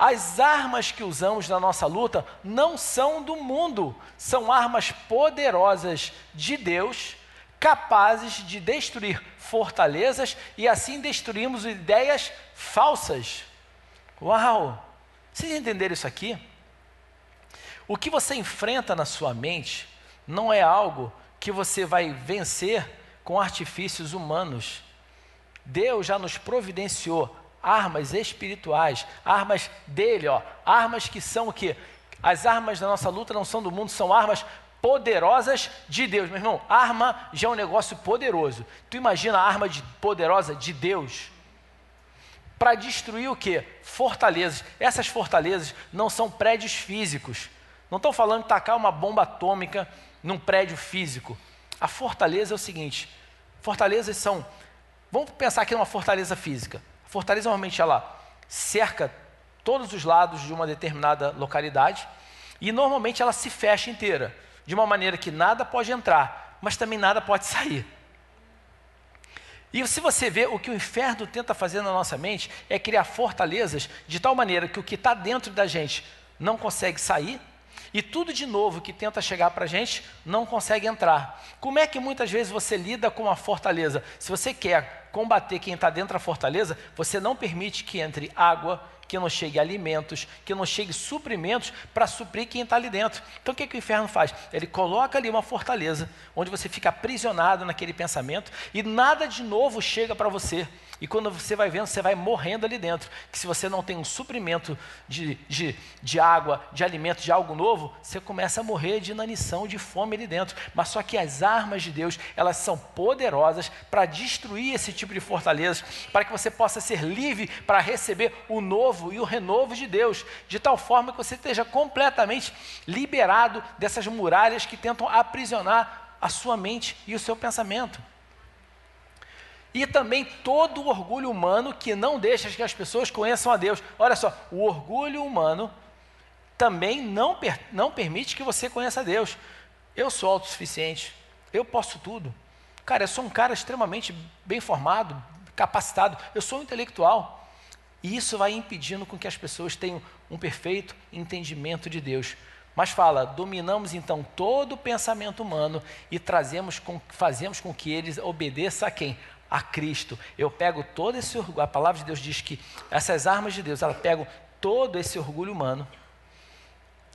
A: As armas que usamos na nossa luta não são do mundo, são armas poderosas de Deus, capazes de destruir fortalezas e assim destruirmos ideias falsas. Uau! Vocês entenderam isso aqui? O que você enfrenta na sua mente não é algo que você vai vencer com artifícios humanos. Deus já nos providenciou armas espirituais, armas dele, ó, armas que são o quê? As armas da nossa luta não são do mundo, são armas poderosas de Deus. Meu irmão, arma já é um negócio poderoso. Tu imagina a arma de, poderosa de Deus para destruir o que? Fortalezas. Essas fortalezas não são prédios físicos. Não estou falando de tacar uma bomba atômica num prédio físico. A fortaleza é o seguinte: fortalezas são. Vamos pensar aqui numa fortaleza física. Fortaleza normalmente ela cerca todos os lados de uma determinada localidade e normalmente ela se fecha inteira, de uma maneira que nada pode entrar, mas também nada pode sair. E se você vê o que o inferno tenta fazer na nossa mente é criar fortalezas de tal maneira que o que está dentro da gente não consegue sair e tudo de novo que tenta chegar para a gente não consegue entrar. Como é que muitas vezes você lida com uma fortaleza? Se você quer combater quem está dentro da fortaleza, você não permite que entre água, que não chegue alimentos, que não chegue suprimentos para suprir quem está ali dentro. Então o que, que o inferno faz? Ele coloca ali uma fortaleza, onde você fica aprisionado naquele pensamento e nada de novo chega para você. E quando você vai vendo, você vai morrendo ali dentro. Que se você não tem um suprimento de, de, de água, de alimento, de algo novo, você começa a morrer de inanição, de fome ali dentro. Mas só que as armas de Deus, elas são poderosas para destruir esse tipo de fortalezas, para que você possa ser livre para receber o novo e o renovo de Deus, de tal forma que você esteja completamente liberado dessas muralhas que tentam aprisionar a sua mente e o seu pensamento. E também todo o orgulho humano que não deixa que as pessoas conheçam a Deus. Olha só, o orgulho humano também não, per não permite que você conheça a Deus. Eu sou autossuficiente, eu posso tudo. Cara, eu sou um cara extremamente bem formado, capacitado, eu sou um intelectual. E isso vai impedindo com que as pessoas tenham um perfeito entendimento de Deus. Mas fala, dominamos então todo o pensamento humano e trazemos com, fazemos com que eles obedeçam a quem? a Cristo. Eu pego todo esse orgulho, a palavra de Deus diz que essas armas de Deus, ela pegam todo esse orgulho humano,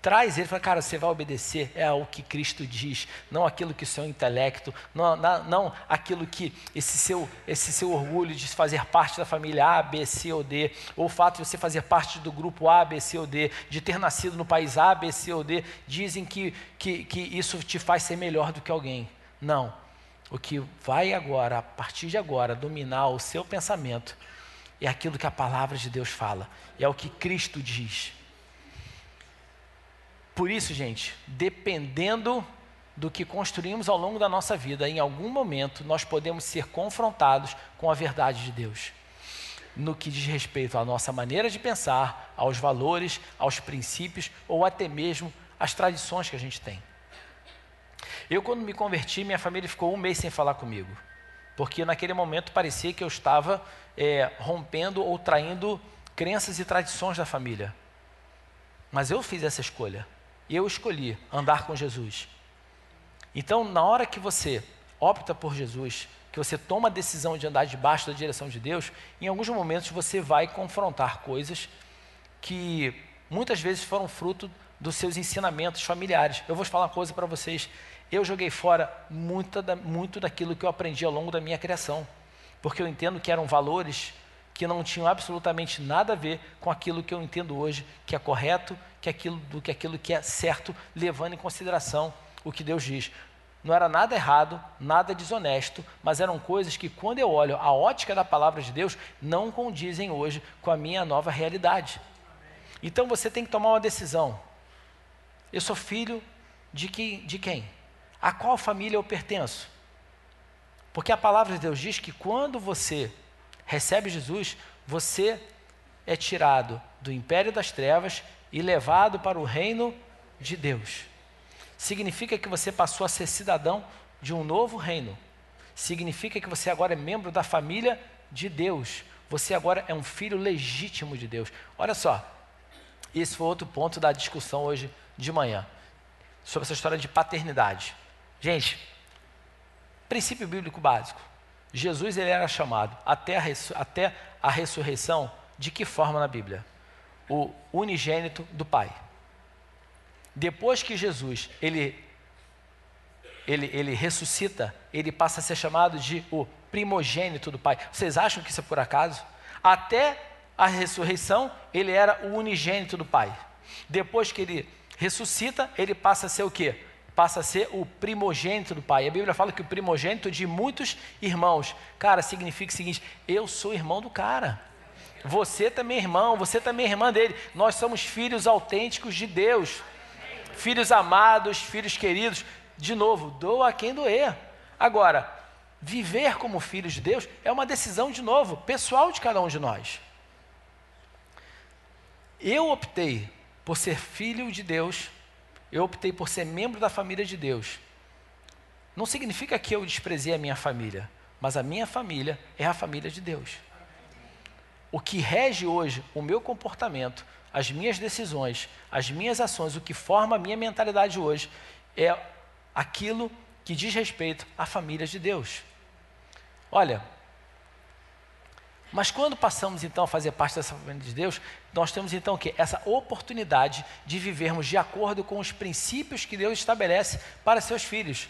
A: traz ele, fala, cara, você vai obedecer é ao que Cristo diz, não aquilo que o seu intelecto, não, não, não aquilo que esse seu, esse seu orgulho de fazer parte da família A, B, C ou D, ou o fato de você fazer parte do grupo A, B, C ou D, de ter nascido no país A, B, C ou D, dizem que, que, que isso te faz ser melhor do que alguém. Não, o que vai agora, a partir de agora, dominar o seu pensamento é aquilo que a palavra de Deus fala, é o que Cristo diz. Por isso, gente, dependendo do que construímos ao longo da nossa vida, em algum momento nós podemos ser confrontados com a verdade de Deus. No que diz respeito à nossa maneira de pensar, aos valores, aos princípios ou até mesmo às tradições que a gente tem. Eu, quando me converti, minha família ficou um mês sem falar comigo, porque naquele momento parecia que eu estava é, rompendo ou traindo crenças e tradições da família. Mas eu fiz essa escolha. Eu escolhi andar com Jesus. Então, na hora que você opta por Jesus, que você toma a decisão de andar debaixo da direção de Deus, em alguns momentos você vai confrontar coisas que muitas vezes foram fruto dos seus ensinamentos familiares. Eu vou falar uma coisa para vocês. Eu joguei fora muito, da, muito daquilo que eu aprendi ao longo da minha criação, porque eu entendo que eram valores que não tinham absolutamente nada a ver com aquilo que eu entendo hoje que é correto, que aquilo, do que aquilo que é certo, levando em consideração o que Deus diz. Não era nada errado, nada desonesto, mas eram coisas que, quando eu olho a ótica da palavra de Deus, não condizem hoje com a minha nova realidade. Então você tem que tomar uma decisão. Eu sou filho de, que, de quem? A qual família eu pertenço? Porque a palavra de Deus diz que quando você recebe Jesus, você é tirado do império das trevas e levado para o reino de Deus. Significa que você passou a ser cidadão de um novo reino. Significa que você agora é membro da família de Deus. Você agora é um filho legítimo de Deus. Olha só, esse foi outro ponto da discussão hoje de manhã, sobre essa história de paternidade. Gente, princípio bíblico básico. Jesus ele era chamado até a, até a ressurreição de que forma na Bíblia? O unigênito do Pai. Depois que Jesus ele, ele, ele ressuscita, ele passa a ser chamado de o primogênito do Pai. Vocês acham que isso é por acaso? Até a ressurreição, ele era o unigênito do Pai. Depois que ele ressuscita, ele passa a ser o quê? Passa a ser o primogênito do Pai. A Bíblia fala que o primogênito de muitos irmãos. Cara, significa o seguinte: eu sou irmão do cara. Você também é irmão, você também é irmã dele. Nós somos filhos autênticos de Deus. Filhos amados, filhos queridos. De novo, doa a quem doer. Agora, viver como filhos de Deus é uma decisão, de novo, pessoal de cada um de nós. Eu optei por ser filho de Deus, eu optei por ser membro da família de Deus. Não significa que eu desprezei a minha família, mas a minha família é a família de Deus. O que rege hoje o meu comportamento, as minhas decisões, as minhas ações, o que forma a minha mentalidade hoje é aquilo que diz respeito à família de Deus. Olha, mas quando passamos então a fazer parte dessa família de Deus, nós temos então o quê? Essa oportunidade de vivermos de acordo com os princípios que Deus estabelece para seus filhos.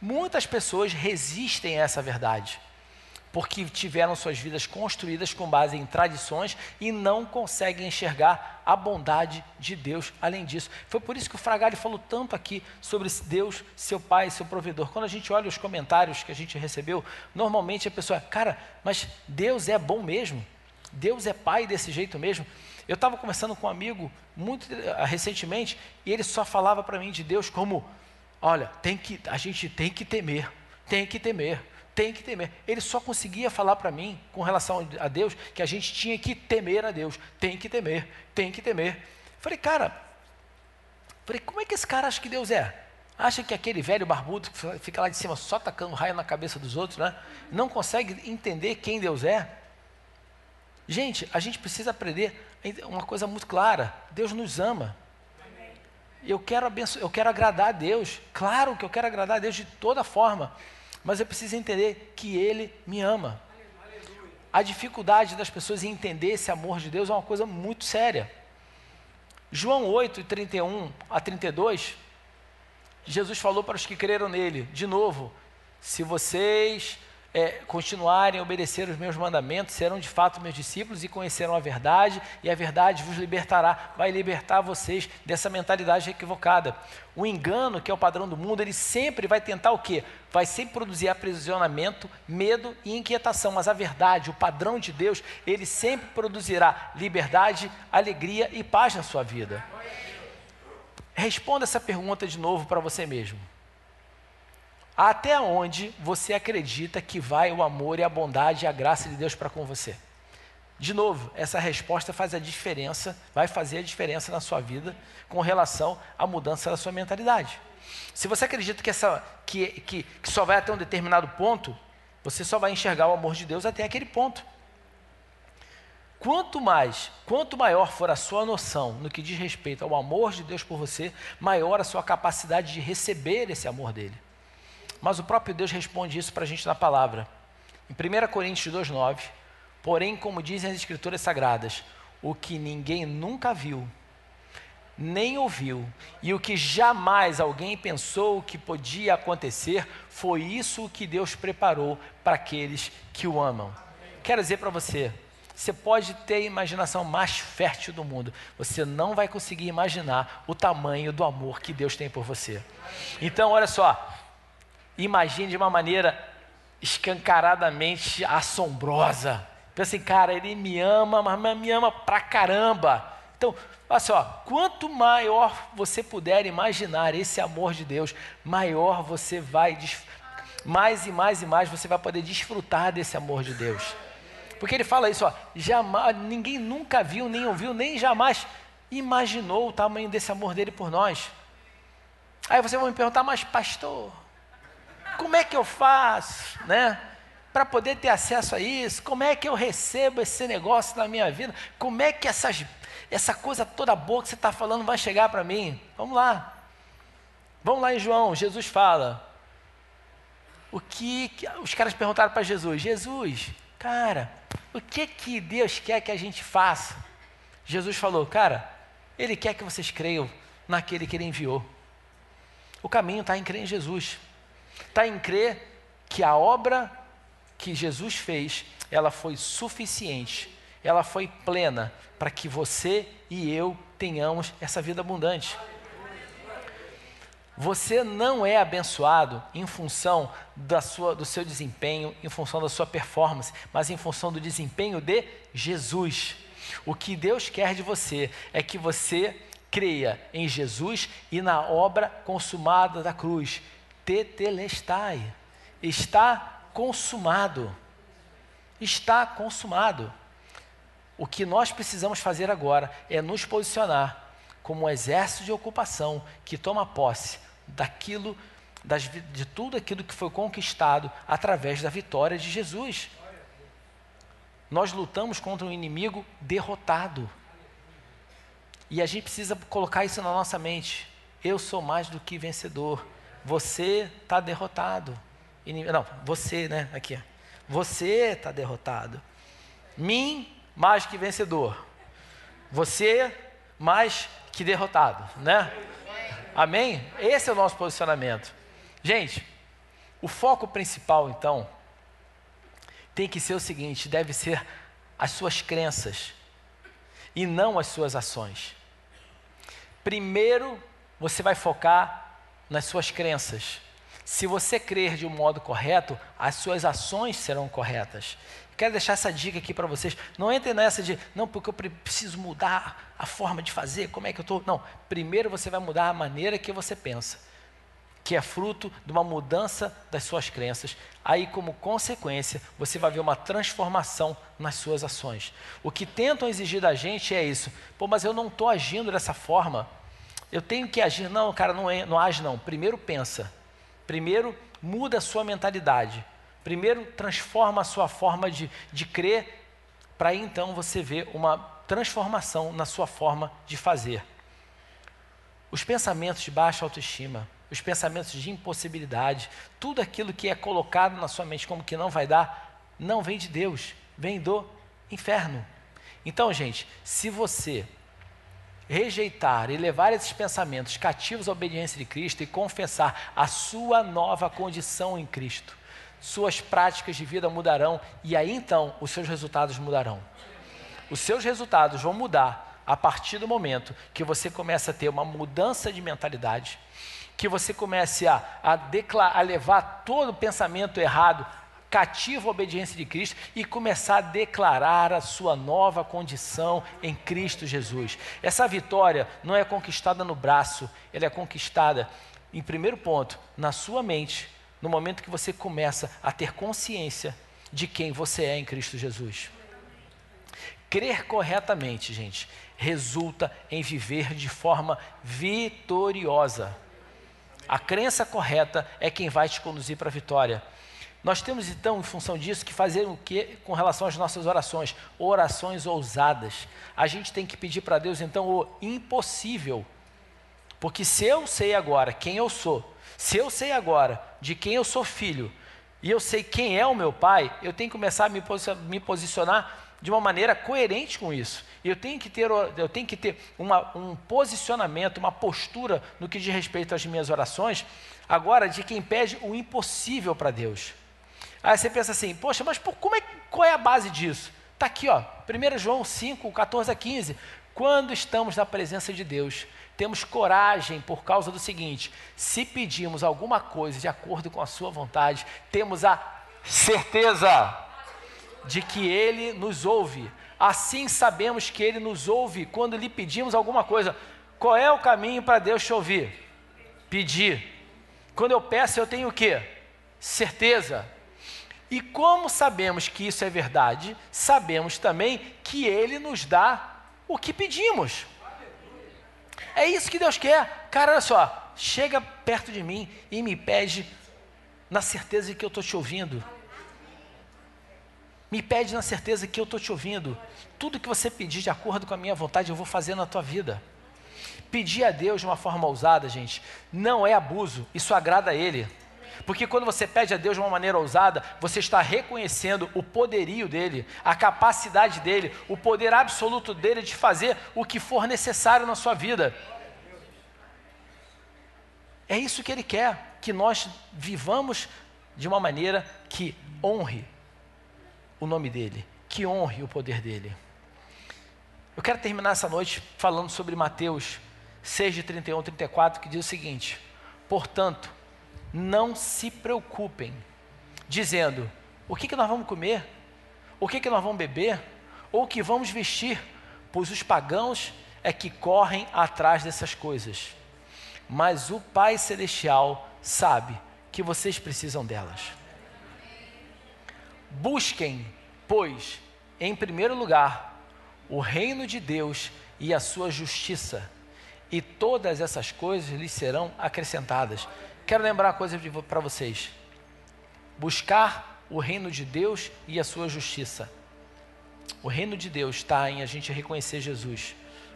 A: Muitas pessoas resistem a essa verdade porque tiveram suas vidas construídas com base em tradições e não conseguem enxergar a bondade de Deus além disso. Foi por isso que o Fragari falou tanto aqui sobre Deus, seu pai, seu provedor. Quando a gente olha os comentários que a gente recebeu, normalmente a pessoa, cara, mas Deus é bom mesmo? Deus é pai desse jeito mesmo? Eu estava conversando com um amigo muito uh, recentemente e ele só falava para mim de Deus como, olha, tem que, a gente tem que temer, tem que temer tem que temer. Ele só conseguia falar para mim, com relação a Deus, que a gente tinha que temer a Deus. Tem que temer, tem que temer. Falei, cara, falei, como é que esse cara acha que Deus é? Acha que aquele velho barbudo que fica lá de cima só tacando raio na cabeça dos outros, né? Não consegue entender quem Deus é? Gente, a gente precisa aprender uma coisa muito clara: Deus nos ama. Eu quero, abenço eu quero agradar a Deus. Claro que eu quero agradar a Deus de toda forma mas eu preciso entender que Ele me ama. A dificuldade das pessoas em entender esse amor de Deus é uma coisa muito séria. João 8, 31 a 32, Jesus falou para os que creram nele, de novo, se vocês é, continuarem a obedecer os meus mandamentos, serão de fato meus discípulos e conhecerão a verdade, e a verdade vos libertará, vai libertar vocês dessa mentalidade equivocada. O engano, que é o padrão do mundo, ele sempre vai tentar o quê? Vai sempre produzir aprisionamento, medo e inquietação, mas a verdade, o padrão de Deus, ele sempre produzirá liberdade, alegria e paz na sua vida. responda essa pergunta de novo para você mesmo. Até onde você acredita que vai o amor e a bondade e a graça de Deus para com você? De novo, essa resposta faz a diferença, vai fazer a diferença na sua vida com relação à mudança da sua mentalidade. Se você acredita que, essa, que, que, que só vai até um determinado ponto, você só vai enxergar o amor de Deus até aquele ponto. Quanto mais, quanto maior for a sua noção no que diz respeito ao amor de Deus por você, maior a sua capacidade de receber esse amor dele. Mas o próprio Deus responde isso para a gente na palavra. Em 1 Coríntios 2,9, porém, como dizem as Escrituras Sagradas, o que ninguém nunca viu, nem ouviu, e o que jamais alguém pensou que podia acontecer, foi isso que Deus preparou para aqueles que o amam. Quero dizer para você, você pode ter a imaginação mais fértil do mundo, você não vai conseguir imaginar o tamanho do amor que Deus tem por você. Então, olha só, imagine de uma maneira escancaradamente assombrosa. Pensa assim, cara, ele me ama, mas me ama pra caramba. Então, olha só, quanto maior você puder imaginar esse amor de Deus, maior você vai, mais e mais e mais você vai poder desfrutar desse amor de Deus. Porque ele fala isso, ó, jamais, ninguém nunca viu, nem ouviu, nem jamais imaginou o tamanho desse amor dele por nós. Aí você vai me perguntar, mas pastor, como é que eu faço, né? Para poder ter acesso a isso, como é que eu recebo esse negócio na minha vida? Como é que essas, essa coisa toda boa que você está falando vai chegar para mim? Vamos lá. Vamos lá em João, Jesus fala. O que, que os caras perguntaram para Jesus? Jesus, cara, o que que Deus quer que a gente faça? Jesus falou, cara, Ele quer que vocês creiam naquele que Ele enviou. O caminho está em crer em Jesus. Está em crer que a obra que Jesus fez, ela foi suficiente, ela foi plena para que você e eu tenhamos essa vida abundante. Você não é abençoado em função da sua, do seu desempenho, em função da sua performance, mas em função do desempenho de Jesus. O que Deus quer de você é que você creia em Jesus e na obra consumada da cruz, tetelestai. Está consumado. Está consumado. O que nós precisamos fazer agora é nos posicionar como um exército de ocupação que toma posse daquilo, das, de tudo aquilo que foi conquistado através da vitória de Jesus. Nós lutamos contra um inimigo derrotado. E a gente precisa colocar isso na nossa mente. Eu sou mais do que vencedor. Você está derrotado. Não, você, né? Aqui. Você está derrotado. Mim, mais que vencedor. Você, mais que derrotado, né? Amém? Esse é o nosso posicionamento. Gente, o foco principal, então, tem que ser o seguinte: deve ser as suas crenças e não as suas ações. Primeiro, você vai focar nas suas crenças. Se você crer de um modo correto, as suas ações serão corretas. Quero deixar essa dica aqui para vocês. Não entre nessa de, não, porque eu preciso mudar a forma de fazer, como é que eu estou. Não, primeiro você vai mudar a maneira que você pensa, que é fruto de uma mudança das suas crenças. Aí, como consequência, você vai ver uma transformação nas suas ações. O que tentam exigir da gente é isso. Pô, mas eu não estou agindo dessa forma. Eu tenho que agir. Não, cara, não, é, não age não. Primeiro pensa. Primeiro muda a sua mentalidade. Primeiro transforma a sua forma de, de crer, para então você ver uma transformação na sua forma de fazer. Os pensamentos de baixa autoestima, os pensamentos de impossibilidade, tudo aquilo que é colocado na sua mente como que não vai dar, não vem de Deus, vem do inferno. Então, gente, se você rejeitar e levar esses pensamentos cativos à obediência de Cristo e confessar a sua nova condição em Cristo, suas práticas de vida mudarão e aí então os seus resultados mudarão. Os seus resultados vão mudar a partir do momento que você começa a ter uma mudança de mentalidade, que você comece a, a, a levar todo o pensamento errado cativo à obediência de Cristo e começar a declarar a sua nova condição em Cristo Jesus. Essa vitória não é conquistada no braço, ela é conquistada, em primeiro ponto, na sua mente, no momento que você começa a ter consciência de quem você é em Cristo Jesus. Crer corretamente, gente, resulta em viver de forma vitoriosa. A crença correta é quem vai te conduzir para a vitória. Nós temos então, em função disso, que fazer o que com relação às nossas orações? Orações ousadas. A gente tem que pedir para Deus então o impossível. Porque se eu sei agora quem eu sou, se eu sei agora de quem eu sou filho, e eu sei quem é o meu pai, eu tenho que começar a me posicionar de uma maneira coerente com isso. Eu tenho que ter, eu tenho que ter uma, um posicionamento, uma postura no que diz respeito às minhas orações, agora de quem pede o impossível para Deus. Aí você pensa assim, poxa, mas por, como é, qual é a base disso? Está aqui, ó, 1 João 5, 14 a 15. Quando estamos na presença de Deus, temos coragem por causa do seguinte: se pedimos alguma coisa de acordo com a Sua vontade, temos a certeza de que Ele nos ouve. Assim sabemos que Ele nos ouve quando lhe pedimos alguma coisa. Qual é o caminho para Deus te ouvir? Pedir. Quando eu peço, eu tenho o quê? Certeza. E como sabemos que isso é verdade, sabemos também que Ele nos dá o que pedimos. É isso que Deus quer. Cara, olha só, chega perto de mim e me pede na certeza de que eu estou te ouvindo. Me pede na certeza que eu estou te ouvindo. Tudo que você pedir de acordo com a minha vontade, eu vou fazer na tua vida. Pedir a Deus de uma forma ousada, gente, não é abuso, isso agrada a Ele. Porque quando você pede a Deus de uma maneira ousada, você está reconhecendo o poderio dele, a capacidade dele, o poder absoluto dele de fazer o que for necessário na sua vida. É isso que ele quer, que nós vivamos de uma maneira que honre o nome dele, que honre o poder dele. Eu quero terminar essa noite falando sobre Mateus 6, de 31 a 34, que diz o seguinte: Portanto, não se preocupem, dizendo: o que, que nós vamos comer? O que, que nós vamos beber? Ou o que vamos vestir? Pois os pagãos é que correm atrás dessas coisas. Mas o Pai Celestial sabe que vocês precisam delas. Busquem, pois, em primeiro lugar, o reino de Deus e a sua justiça, e todas essas coisas lhes serão acrescentadas. Quero lembrar uma coisa para vocês: buscar o reino de Deus e a sua justiça. O reino de Deus está em a gente reconhecer Jesus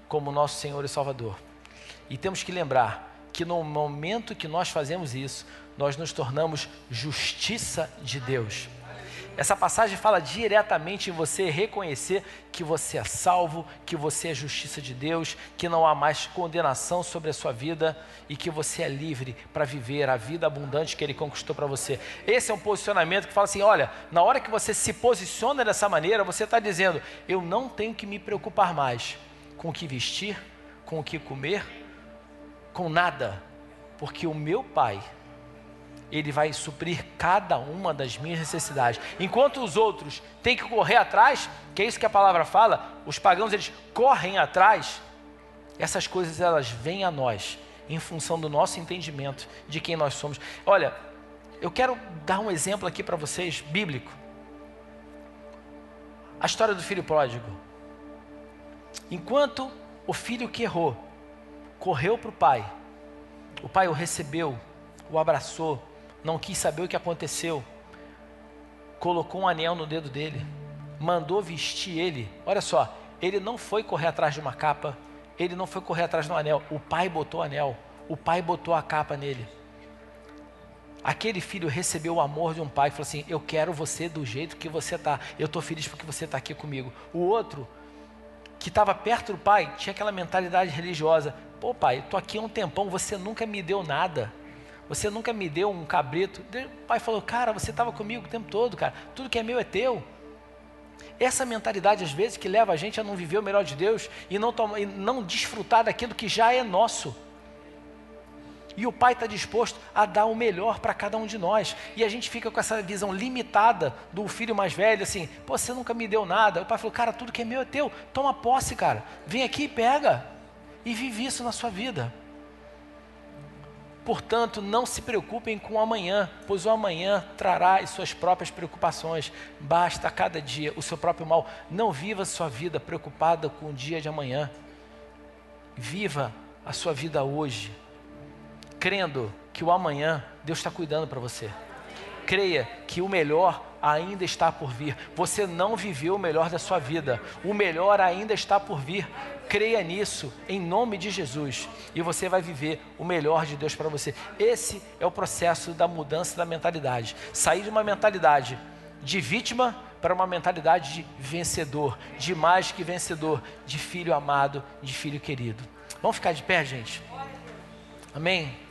A: como nosso Senhor e Salvador. E temos que lembrar que no momento que nós fazemos isso, nós nos tornamos justiça de Deus. Essa passagem fala diretamente em você reconhecer que você é salvo, que você é justiça de Deus, que não há mais condenação sobre a sua vida e que você é livre para viver a vida abundante que Ele conquistou para você. Esse é um posicionamento que fala assim: olha, na hora que você se posiciona dessa maneira, você está dizendo, eu não tenho que me preocupar mais com o que vestir, com o que comer, com nada, porque o meu Pai ele vai suprir cada uma das minhas necessidades. Enquanto os outros têm que correr atrás, que é isso que a palavra fala, os pagãos eles correm atrás, essas coisas elas vêm a nós em função do nosso entendimento de quem nós somos. Olha, eu quero dar um exemplo aqui para vocês, bíblico. A história do filho pródigo. Enquanto o filho que errou correu para o pai, o pai o recebeu, o abraçou, não quis saber o que aconteceu, colocou um anel no dedo dele, mandou vestir ele. Olha só, ele não foi correr atrás de uma capa, ele não foi correr atrás de um anel, o pai botou o anel, o pai botou a capa nele. Aquele filho recebeu o amor de um pai e falou assim: Eu quero você do jeito que você está, eu estou feliz porque você está aqui comigo. O outro, que estava perto do pai, tinha aquela mentalidade religiosa: Pô, pai, estou aqui há um tempão, você nunca me deu nada. Você nunca me deu um cabrito. O pai falou, cara, você estava comigo o tempo todo, cara. Tudo que é meu é teu. Essa mentalidade, às vezes, que leva a gente a não viver o melhor de Deus e não, tomar, e não desfrutar daquilo que já é nosso. E o Pai está disposto a dar o melhor para cada um de nós. E a gente fica com essa visão limitada do filho mais velho, assim, pô, você nunca me deu nada. O pai falou, cara, tudo que é meu é teu. Toma posse, cara. Vem aqui e pega. E vive isso na sua vida. Portanto, não se preocupem com o amanhã, pois o amanhã trará as suas próprias preocupações. Basta a cada dia o seu próprio mal. Não viva a sua vida preocupada com o dia de amanhã. Viva a sua vida hoje, crendo que o amanhã Deus está cuidando para você. Creia que o melhor ainda está por vir. Você não viveu o melhor da sua vida. O melhor ainda está por vir. Creia nisso, em nome de Jesus, e você vai viver o melhor de Deus para você. Esse é o processo da mudança da mentalidade. Sair de uma mentalidade de vítima para uma mentalidade de vencedor, de mais que vencedor, de filho amado, de filho querido. Vamos ficar de pé, gente? Amém?